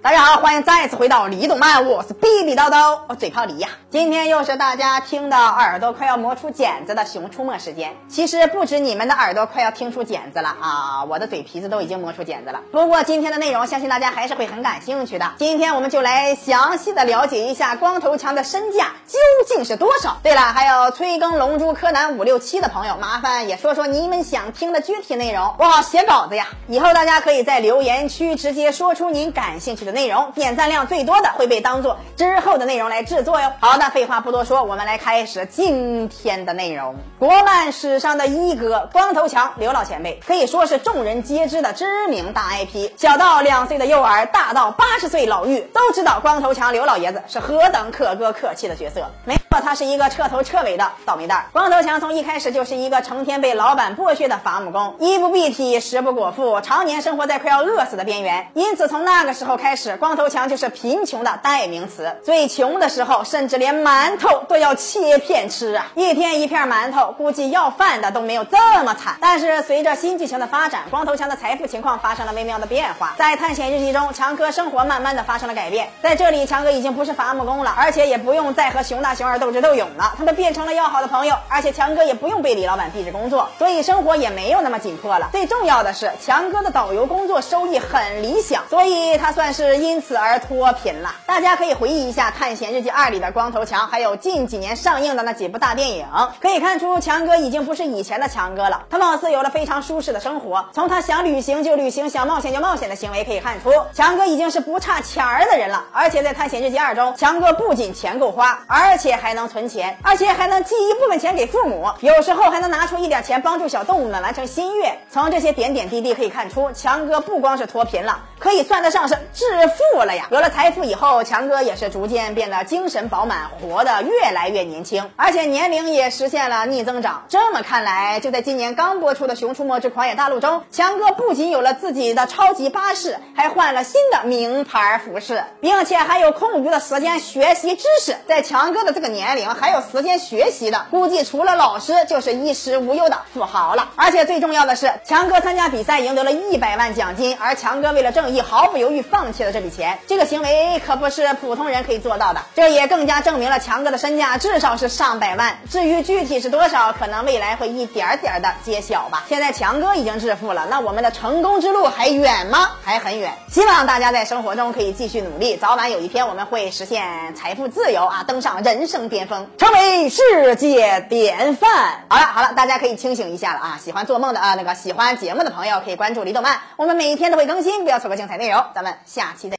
大家好，欢迎再次回到李动漫，我是逼逼叨叨，我嘴炮李呀。今天又是大家听到耳朵快要磨出茧子的熊出没时间。其实不止你们的耳朵快要听出茧子了啊，我的嘴皮子都已经磨出茧子了。不过今天的内容，相信大家还是会很感兴趣的。今天我们就来详细的了解一下光头强的身价究竟是多少。对了，还有催更《龙珠》柯南五六七的朋友，麻烦也说说你们想听的具体内容，我好写稿子呀。以后大家可以在留言区直接说出您感兴趣的内容，点赞量最多的会被当做之后的内容来制作哟。好的，废话不多说，我们来开始今天的内容。国漫史上的一哥光头强刘老前辈，可以说是众人皆知的知名大 IP。小到两岁的幼儿，大到八十岁老妪，都知道光头强刘老爷子是何等可歌可泣的角色。没错，他是一个彻头彻尾的倒霉蛋。光头强从一开始就是一个成天被老板剥削的伐木工，衣不蔽体，食不果腹，常年生活在快要饿死的边缘。因此，从那个时候开始，光头强就是贫穷的代名词。最穷的时候，甚至连馒头都要切片吃啊！一天一片馒头，估计要饭的都没有这么惨。但是随着新剧情的发展，光头强的财富情况发生了微妙的变化。在探险日记中，强哥生活慢慢的发生了改变。在这里，强哥已经不是伐木工了，而且也不用再和熊大、熊二斗智斗勇了，他们变成了要好的朋友。而且强哥也不用被李老板逼着工作，所以生活也没有那么紧迫了。最重要的是，强哥的导游工作收益很理想，所以他算是因此而脱贫了。大家可以回忆一下《探险日记二》里的光头强，还有近几年上映的那几部大电影，可以看出强哥已经不是以前的强哥了。他貌似有了非常舒适的生活，从他想旅行就旅行、想冒险就冒险的行为可以看出，强哥已经是不差钱儿的人了。而且在《探险日记二》中，强哥不仅钱够花，而且还还能存钱，而且还能寄一部分钱给父母，有时候还能拿出一点钱帮助小动物们完成心愿。从这些点点滴滴可以看出，强哥不光是脱贫了，可以算得上是致富了呀。有了财富以后，强哥也是逐渐变得精神饱满，活得越来越年轻，而且年龄也实现了逆增长。这么看来，就在今年刚播出的《熊出没之狂野大陆》中，强哥不仅有了自己的超级巴士，还换了新的名牌服饰，并且还有空余的时间学习知识。在强哥的这个年年龄，还有时间学习的，估计除了老师，就是衣食无忧的富豪了。而且最重要的是，强哥参加比赛赢得了一百万奖金，而强哥为了正义毫不犹豫放弃了这笔钱，这个行为可不是普通人可以做到的。这也更加证明了强哥的身价至少是上百万。至于具体是多少，可能未来会一点点的揭晓吧。现在强哥已经致富了，那我们的成功之路还远吗？还很远。希望大家在生活中可以继续努力，早晚有一天我们会实现财富自由啊，登上人生巅峰，成为世界典范。好了好了，大家可以清醒一下了啊！喜欢做梦的啊，那个喜欢节目的朋友可以关注李动漫，我们每天都会更新，不要错过精彩内容。咱们下期再。